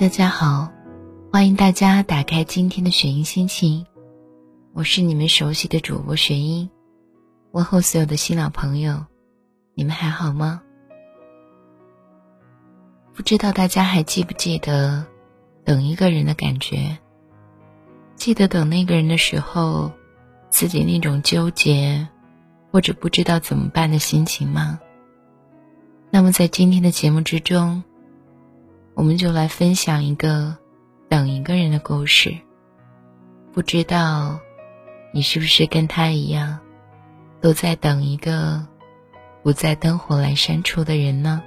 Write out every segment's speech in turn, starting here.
大家好，欢迎大家打开今天的雪音心情，我是你们熟悉的主播雪音，问候所有的新老朋友，你们还好吗？不知道大家还记不记得等一个人的感觉？记得等那个人的时候，自己那种纠结或者不知道怎么办的心情吗？那么在今天的节目之中。我们就来分享一个等一个人的故事。不知道你是不是跟他一样，都在等一个不在灯火阑珊处的人呢？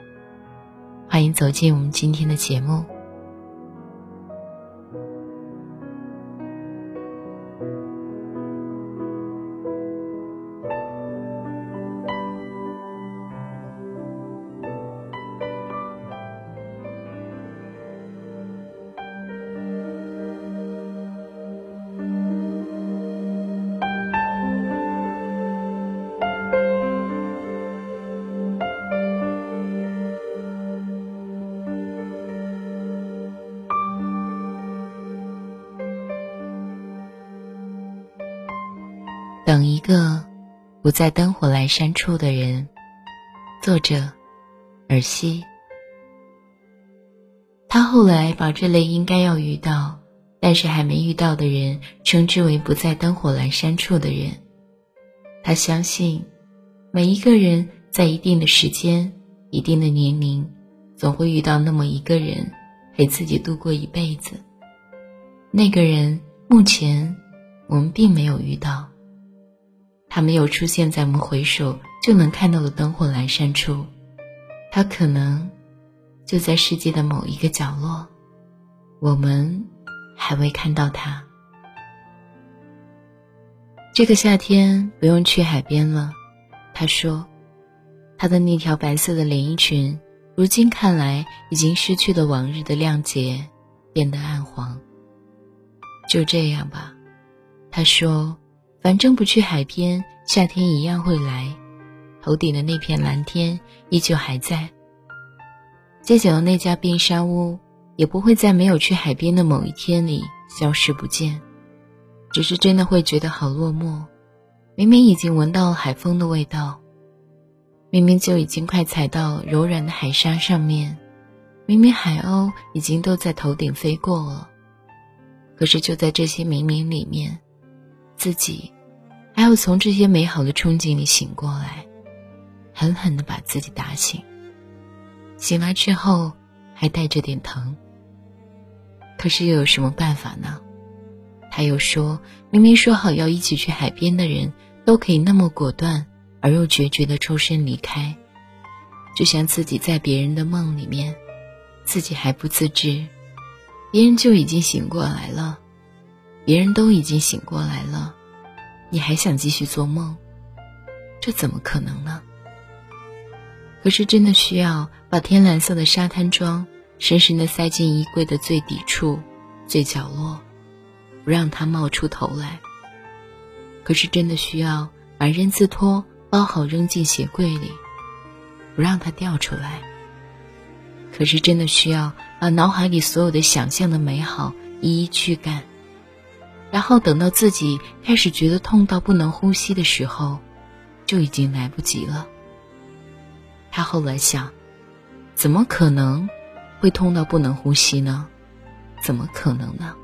欢迎走进我们今天的节目。在灯火阑珊处的人。作者：尔西。他后来把这类应该要遇到，但是还没遇到的人，称之为不在灯火阑珊处的人。他相信，每一个人在一定的时间、一定的年龄，总会遇到那么一个人，陪自己度过一辈子。那个人目前我们并没有遇到。他没有出现在我们回首就能看到的灯火阑珊处，他可能就在世界的某一个角落，我们还未看到他。这个夏天不用去海边了，他说，他的那条白色的连衣裙，如今看来已经失去了往日的亮洁，变得暗黄。就这样吧，他说。反正不去海边，夏天一样会来。头顶的那片蓝天依旧还在。街角的那家冰沙屋也不会在没有去海边的某一天里消失不见。只是真的会觉得好落寞。明明已经闻到了海风的味道，明明就已经快踩到柔软的海沙上面，明明海鸥已经都在头顶飞过了。可是就在这些明明里面。自己还要从这些美好的憧憬里醒过来，狠狠地把自己打醒。醒来之后还带着点疼，可是又有什么办法呢？他又说明明说好要一起去海边的人，都可以那么果断而又决绝地抽身离开，就像自己在别人的梦里面，自己还不自知，别人就已经醒过来了。别人都已经醒过来了，你还想继续做梦？这怎么可能呢？可是真的需要把天蓝色的沙滩装深深的塞进衣柜的最底处、最角落，不让它冒出头来。可是真的需要把认字拖包好扔进鞋柜里，不让它掉出来。可是真的需要把脑海里所有的想象的美好一一驱赶。然后等到自己开始觉得痛到不能呼吸的时候，就已经来不及了。他后来想，怎么可能会痛到不能呼吸呢？怎么可能呢？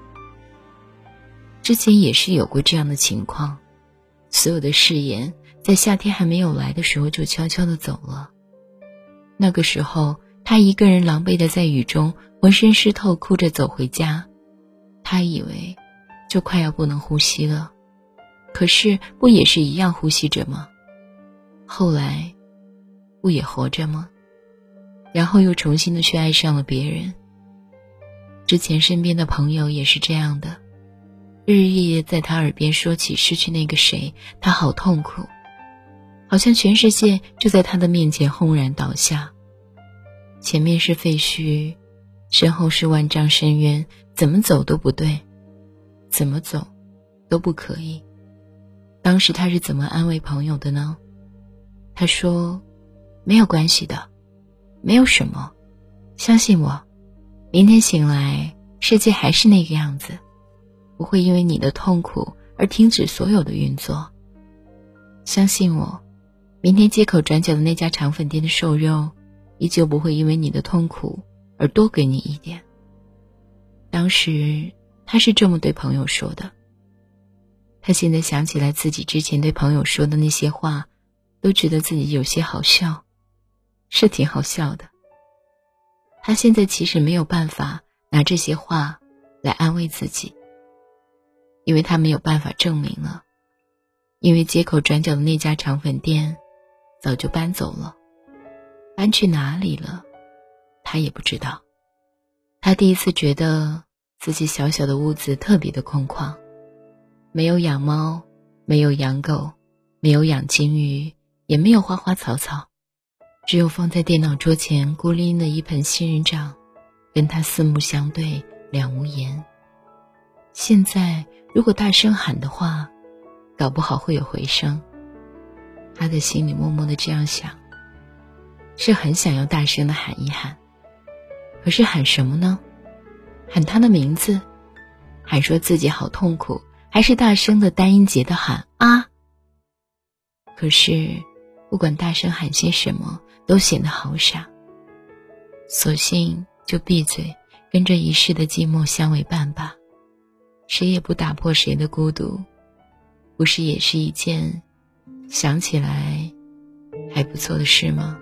之前也是有过这样的情况，所有的誓言在夏天还没有来的时候就悄悄的走了。那个时候，他一个人狼狈的在雨中，浑身湿透，哭着走回家。他以为。就快要不能呼吸了，可是不也是一样呼吸着吗？后来，不也活着吗？然后又重新的去爱上了别人。之前身边的朋友也是这样的，日日夜夜在他耳边说起失去那个谁，他好痛苦，好像全世界就在他的面前轰然倒下。前面是废墟，身后是万丈深渊，怎么走都不对。怎么走，都不可以。当时他是怎么安慰朋友的呢？他说：“没有关系的，没有什么，相信我，明天醒来，世界还是那个样子，不会因为你的痛苦而停止所有的运作。相信我，明天街口转角的那家肠粉店的瘦肉，依旧不会因为你的痛苦而多给你一点。当时他是这么对朋友说的。他现在想起来自己之前对朋友说的那些话，都觉得自己有些好笑，是挺好笑的。他现在其实没有办法拿这些话来安慰自己，因为他没有办法证明了，因为街口转角的那家肠粉店早就搬走了，搬去哪里了，他也不知道。他第一次觉得自己小小的屋子特别的空旷。没有养猫，没有养狗，没有养金鱼，也没有花花草草，只有放在电脑桌前孤零零的一盆仙人掌，跟他四目相对，两无言。现在如果大声喊的话，搞不好会有回声。他的心里默默的这样想，是很想要大声的喊一喊，可是喊什么呢？喊他的名字，喊说自己好痛苦。还是大声的单音节的喊啊！可是，不管大声喊些什么，都显得好傻。索性就闭嘴，跟着一世的寂寞相为伴吧。谁也不打破谁的孤独，不是也是一件想起来还不错的事吗？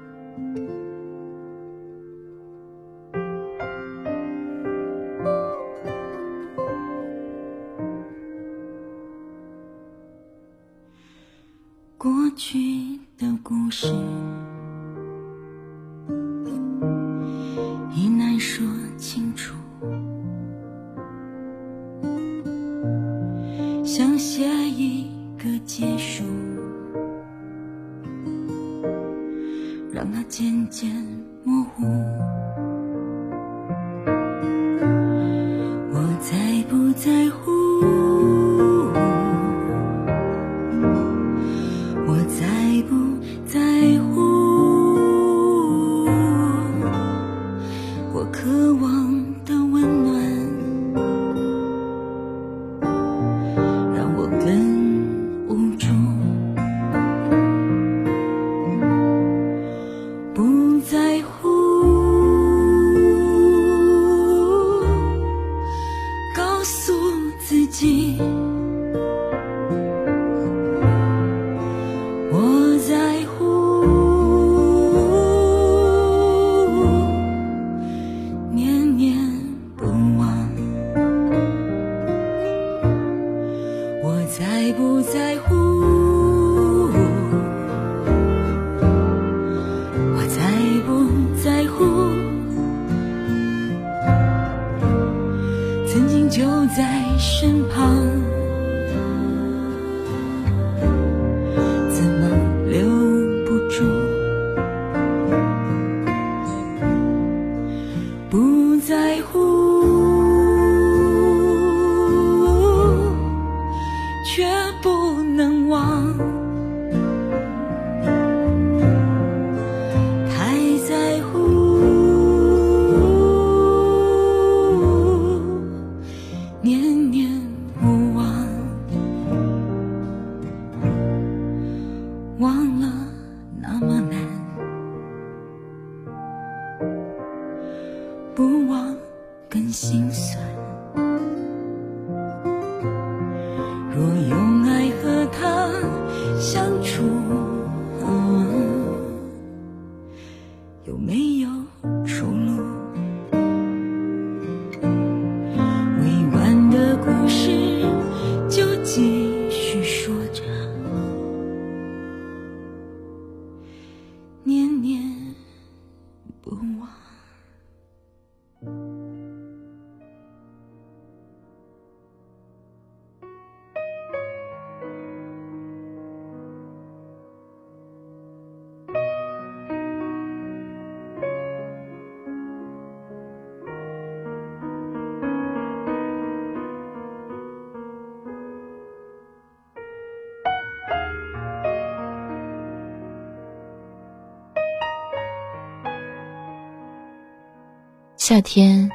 夏天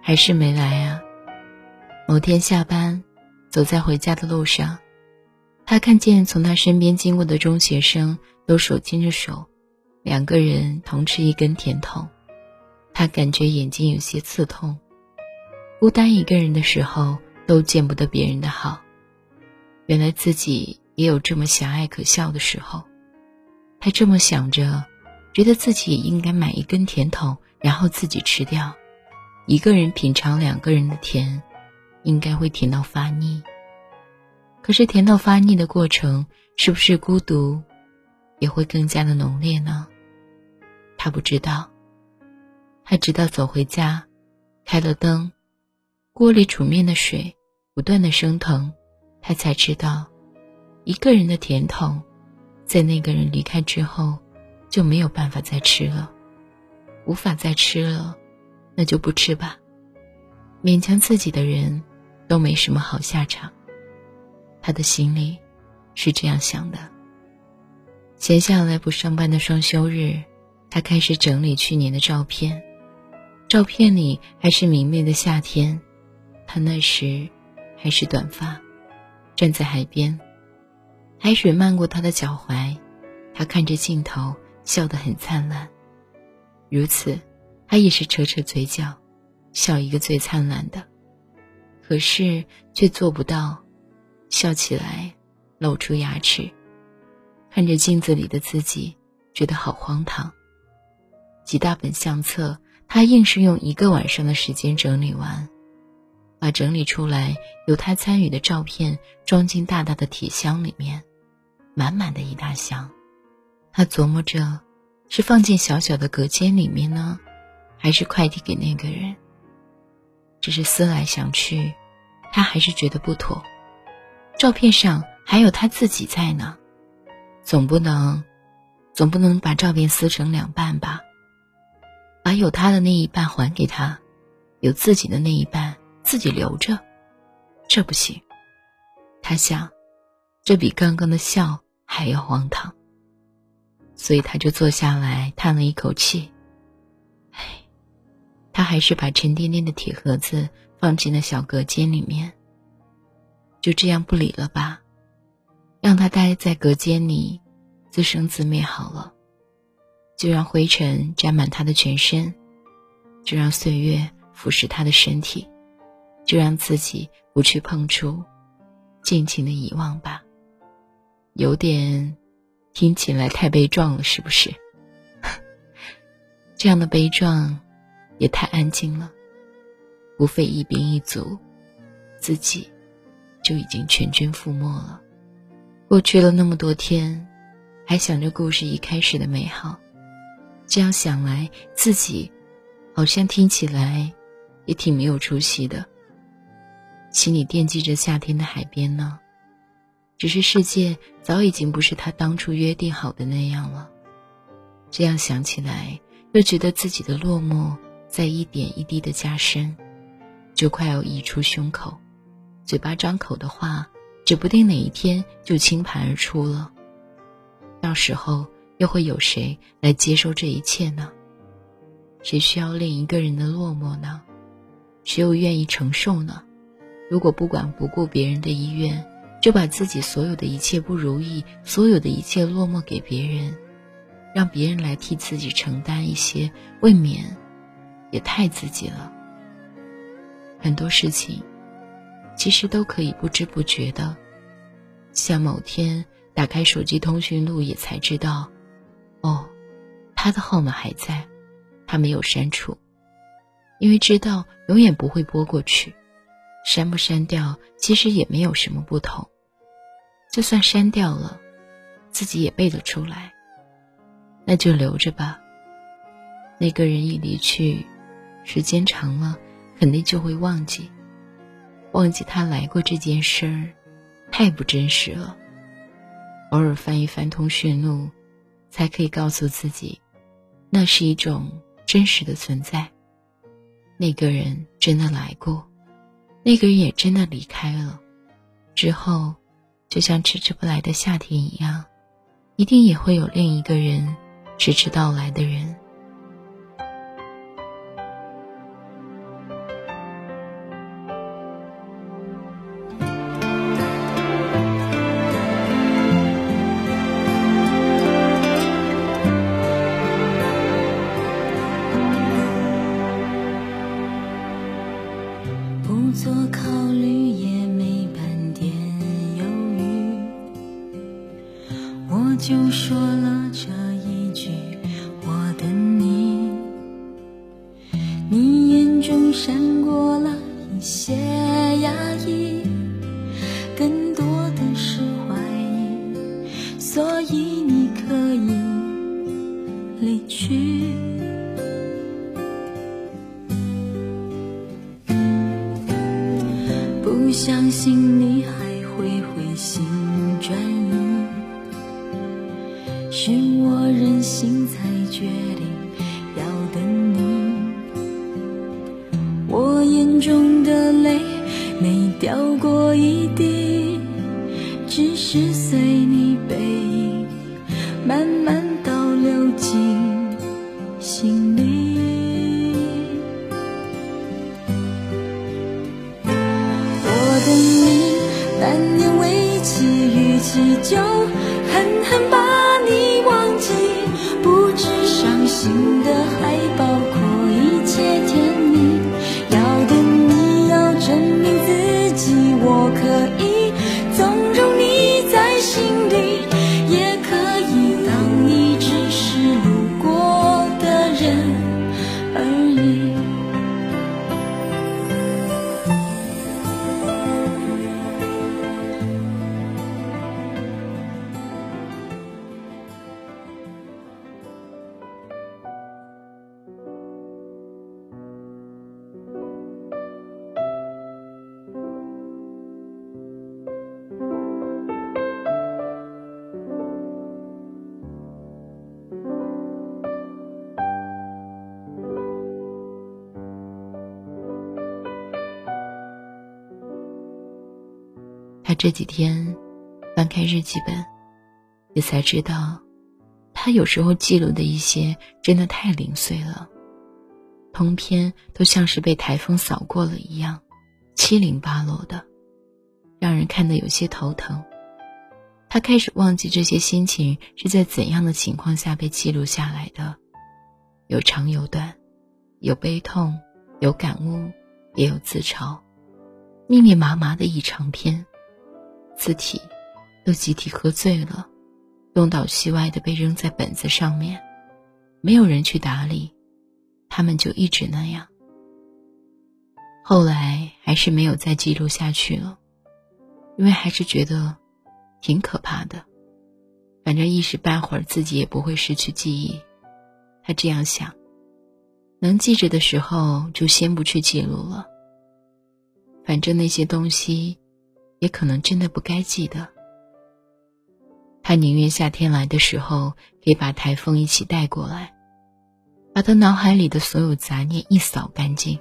还是没来啊。某天下班，走在回家的路上，他看见从他身边经过的中学生都手牵着手，两个人同吃一根甜筒，他感觉眼睛有些刺痛。孤单一个人的时候，都见不得别人的好。原来自己也有这么狭隘可笑的时候。他这么想着，觉得自己应该买一根甜筒，然后自己吃掉。一个人品尝两个人的甜，应该会甜到发腻。可是甜到发腻的过程，是不是孤独也会更加的浓烈呢？他不知道。他直到走回家，开了灯，锅里煮面的水不断的升腾，他才知道，一个人的甜筒。在那个人离开之后，就没有办法再吃了，无法再吃了，那就不吃吧。勉强自己的人，都没什么好下场。他的心里是这样想的。闲下来不上班的双休日，他开始整理去年的照片。照片里还是明媚的夏天，他那时还是短发，站在海边。海水漫过他的脚踝，他看着镜头，笑得很灿烂。如此，他也是扯扯嘴角，笑一个最灿烂的。可是却做不到，笑起来露出牙齿。看着镜子里的自己，觉得好荒唐。几大本相册，他硬是用一个晚上的时间整理完，把整理出来有他参与的照片装进大大的铁箱里面。满满的一大箱，他琢磨着，是放进小小的隔间里面呢，还是快递给那个人？只是思来想去，他还是觉得不妥。照片上还有他自己在呢，总不能，总不能把照片撕成两半吧？把有他的那一半还给他，有自己的那一半自己留着，这不行。他想，这比刚刚的笑。还要荒唐，所以他就坐下来叹了一口气。唉，他还是把沉甸甸的铁盒子放进了小隔间里面。就这样不理了吧，让他待在隔间里，自生自灭好了。就让灰尘沾满他的全身，就让岁月腐蚀他的身体，就让自己不去碰触，尽情的遗忘吧。有点听起来太悲壮了，是不是？这样的悲壮也太安静了。无非一兵一卒，自己就已经全军覆没了。过去了那么多天，还想着故事一开始的美好，这样想来，自己好像听起来也挺没有出息的。心里惦记着夏天的海边呢。只是世界早已经不是他当初约定好的那样了。这样想起来，又觉得自己的落寞在一点一滴的加深，就快要溢出胸口。嘴巴张口的话，指不定哪一天就倾盘而出了。到时候又会有谁来接受这一切呢？谁需要另一个人的落寞呢？谁又愿意承受呢？如果不管不顾别人的意愿。就把自己所有的一切不如意，所有的一切落寞给别人，让别人来替自己承担一些，未免也太自己了。很多事情其实都可以不知不觉的，像某天打开手机通讯录，也才知道，哦，他的号码还在，他没有删除，因为知道永远不会拨过去。删不删掉，其实也没有什么不同。就算删掉了，自己也背得出来，那就留着吧。那个人一离去，时间长了，肯定就会忘记，忘记他来过这件事儿，太不真实了。偶尔翻一翻通讯录，才可以告诉自己，那是一种真实的存在。那个人真的来过。那个人也真的离开了，之后，就像迟迟不来的夏天一样，一定也会有另一个人迟迟到来的人。说了这一句：我等你。你眼中闪过了一些压抑，更多这几天翻开日记本，也才知道，他有时候记录的一些真的太零碎了，通篇都像是被台风扫过了一样，七零八落的，让人看得有些头疼。他开始忘记这些心情是在怎样的情况下被记录下来的，有长有短，有悲痛，有感悟，也有自嘲，密密麻麻的一长篇。字体都集体喝醉了，东倒西歪的被扔在本子上面，没有人去打理，他们就一直那样。后来还是没有再记录下去了，因为还是觉得挺可怕的。反正一时半会儿自己也不会失去记忆，他这样想。能记着的时候就先不去记录了，反正那些东西。也可能真的不该记得。他宁愿夏天来的时候可以把台风一起带过来，把他脑海里的所有杂念一扫干净，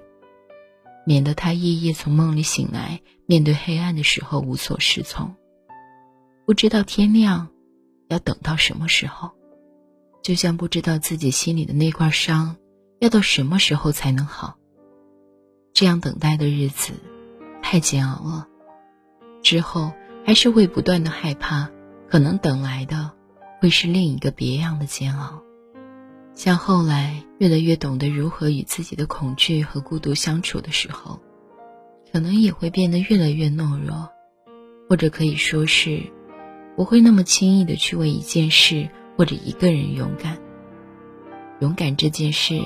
免得他夜夜从梦里醒来，面对黑暗的时候无所适从，不知道天亮要等到什么时候，就像不知道自己心里的那块伤要到什么时候才能好。这样等待的日子太煎熬了。之后还是会不断的害怕，可能等来的会是另一个别样的煎熬。像后来越来越懂得如何与自己的恐惧和孤独相处的时候，可能也会变得越来越懦弱，或者可以说是不会那么轻易的去为一件事或者一个人勇敢。勇敢这件事，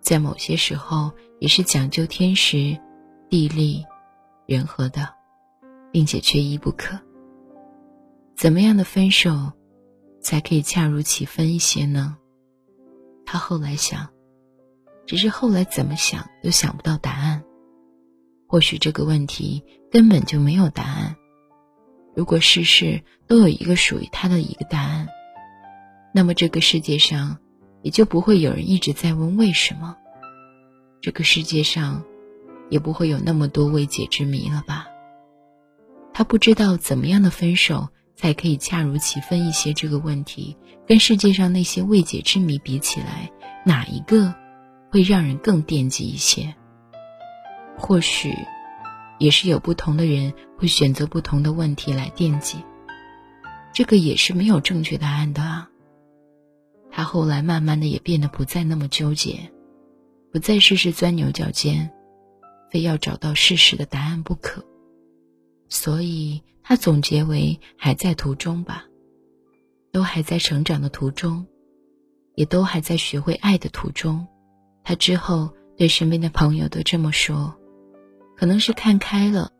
在某些时候也是讲究天时、地利、人和的。并且缺一不可。怎么样的分手，才可以恰如其分一些呢？他后来想，只是后来怎么想都想不到答案。或许这个问题根本就没有答案。如果事事都有一个属于他的一个答案，那么这个世界上也就不会有人一直在问为什么。这个世界上，也不会有那么多未解之谜了吧？他不知道怎么样的分手才可以恰如其分一些。这个问题跟世界上那些未解之谜比起来，哪一个会让人更惦记一些？或许，也是有不同的人会选择不同的问题来惦记。这个也是没有正确答案的啊。他后来慢慢的也变得不再那么纠结，不再事事钻牛角尖，非要找到事实的答案不可。所以他总结为：还在途中吧，都还在成长的途中，也都还在学会爱的途中。他之后对身边的朋友都这么说，可能是看开了，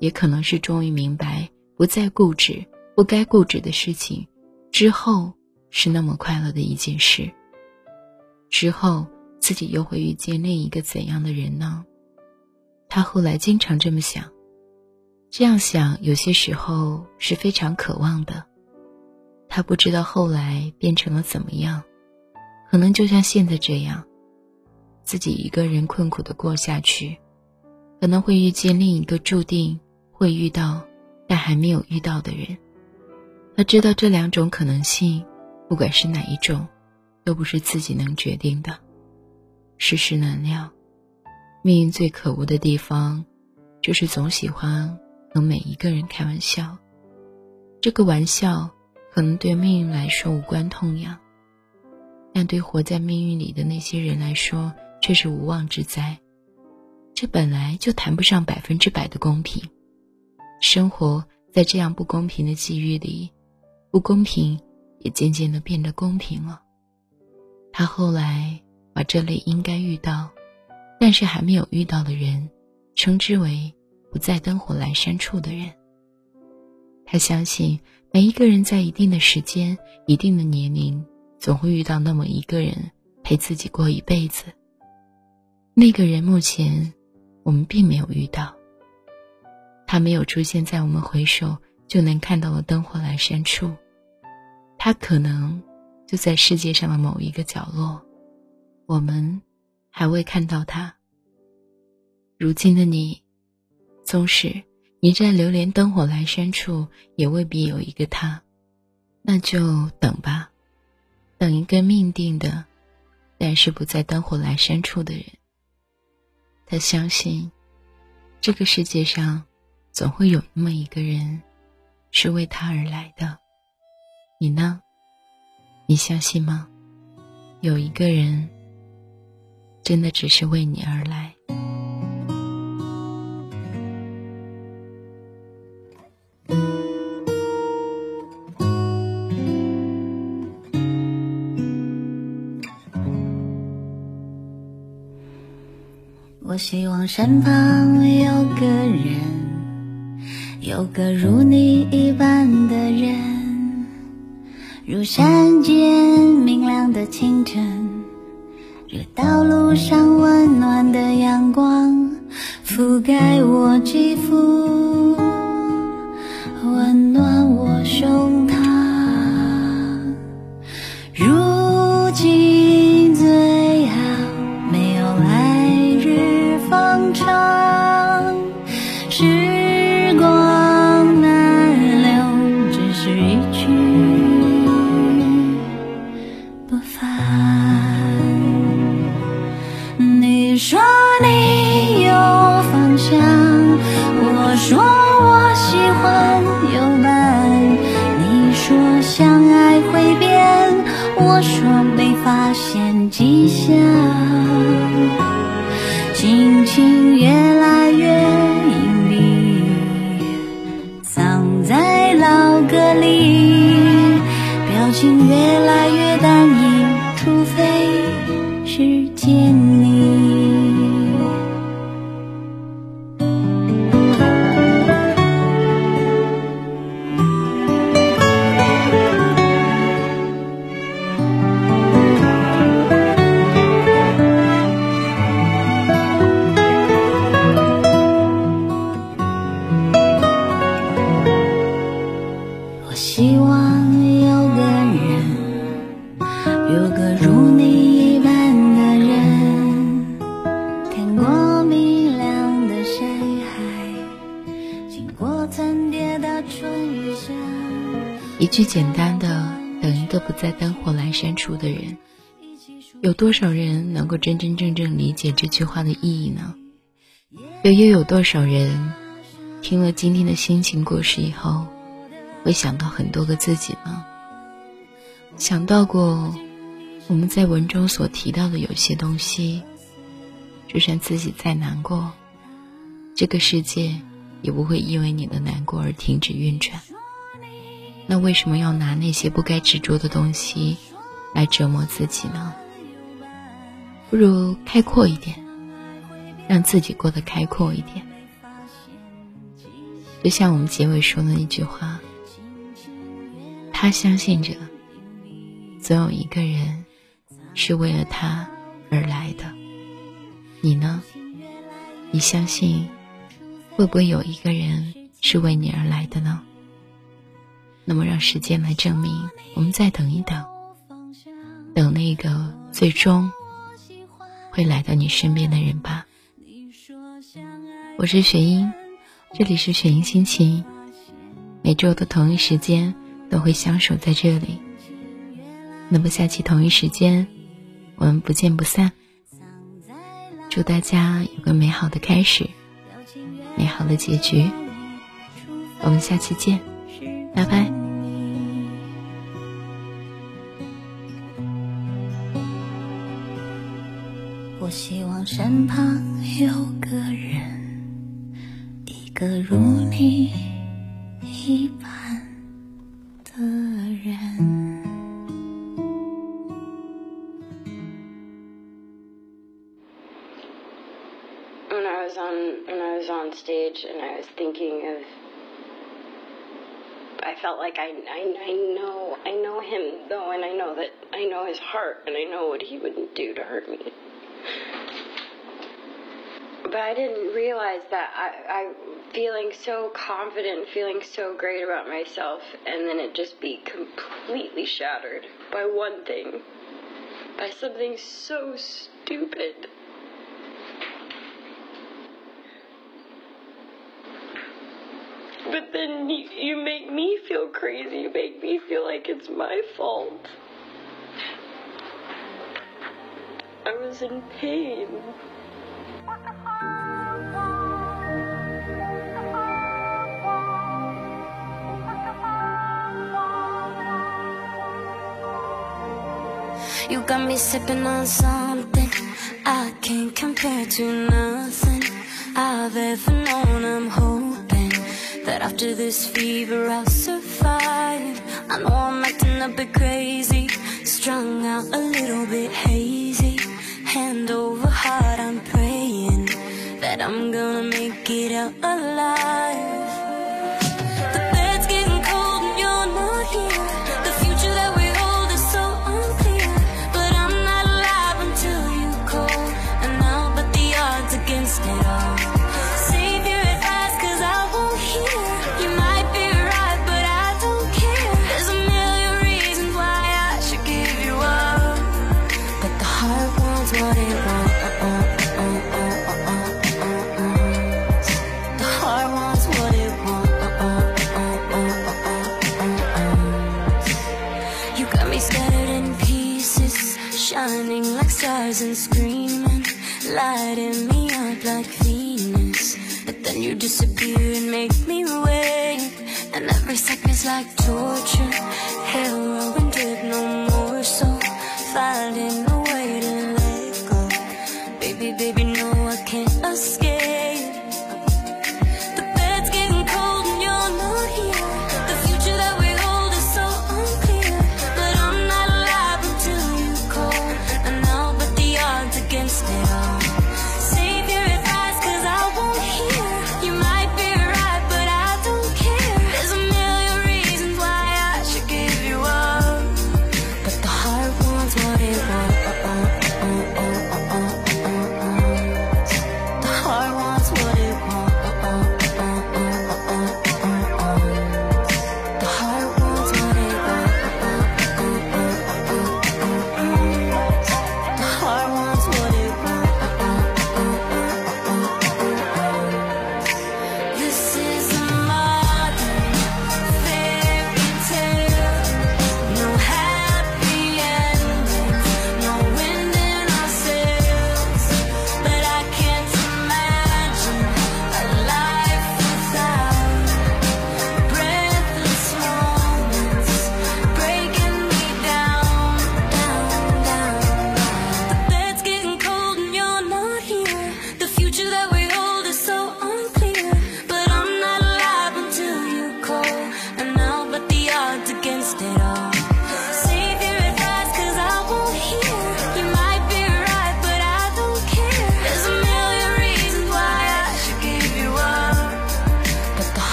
也可能是终于明白不再固执不该固执的事情，之后是那么快乐的一件事。之后自己又会遇见另一个怎样的人呢？他后来经常这么想。这样想，有些时候是非常渴望的。他不知道后来变成了怎么样，可能就像现在这样，自己一个人困苦的过下去，可能会遇见另一个注定会遇到但还没有遇到的人。他知道这两种可能性，不管是哪一种，都不是自己能决定的。世事难料，命运最可恶的地方，就是总喜欢。和每一个人开玩笑，这个玩笑可能对命运来说无关痛痒，但对活在命运里的那些人来说却是无妄之灾。这本来就谈不上百分之百的公平，生活在这样不公平的际遇里，不公平也渐渐的变得公平了。他后来把这类应该遇到，但是还没有遇到的人，称之为。不在灯火阑珊处的人。他相信每一个人在一定的时间、一定的年龄，总会遇到那么一个人陪自己过一辈子。那个人目前我们并没有遇到，他没有出现在我们回首就能看到的灯火阑珊处，他可能就在世界上的某一个角落，我们还未看到他。如今的你。纵使你在流连灯火阑珊处，也未必有一个他，那就等吧，等一个命定的，但是不在灯火阑珊处的人。他相信，这个世界上总会有那么一个人，是为他而来的。你呢？你相信吗？有一个人，真的只是为你而来。我希望身旁有个人，有个如你一般的人，如山间明亮的清晨，如道路上温暖的阳光，覆盖我肌肤，最简单的“等一个不在灯火阑珊处的人”，有多少人能够真真正正理解这句话的意义呢？又又有多少人听了今天的心情故事以后，会想到很多个自己呢？想到过我们在文中所提到的有些东西，就算自己再难过，这个世界也不会因为你的难过而停止运转。那为什么要拿那些不该执着的东西来折磨自己呢？不如开阔一点，让自己过得开阔一点。就像我们结尾说的那句话：“他相信着，总有一个人是为了他而来的。你呢？你相信会不会有一个人是为你而来的呢？”那么，让时间来证明。我们再等一等，等那个最终会来到你身边的人吧。我是雪英，这里是雪英心情。每周的同一时间都会相守在这里。那么，下期同一时间，我们不见不散。祝大家有个美好的开始，美好的结局。我们下期见。拜拜。我希望身旁有个人，一个如你一般的人。When I was on when I was on stage and I was thinking felt like I, I, I know I know him though, and I know that I know his heart, and I know what he wouldn't do to hurt me. But I didn't realize that I, I feeling so confident, feeling so great about myself, and then it just be completely shattered by one thing, by something so stupid. But then you, you make me feel crazy. You make me feel like it's my fault. I was in pain. You got me sipping on something I can't compare to nothing I've ever known. I'm that after this fever I'll survive. I know I'm acting a bit crazy, strung out a little bit hazy. Hand over heart, I'm praying that I'm gonna make it out alive. You disappear and make me wait. And every second's like torture,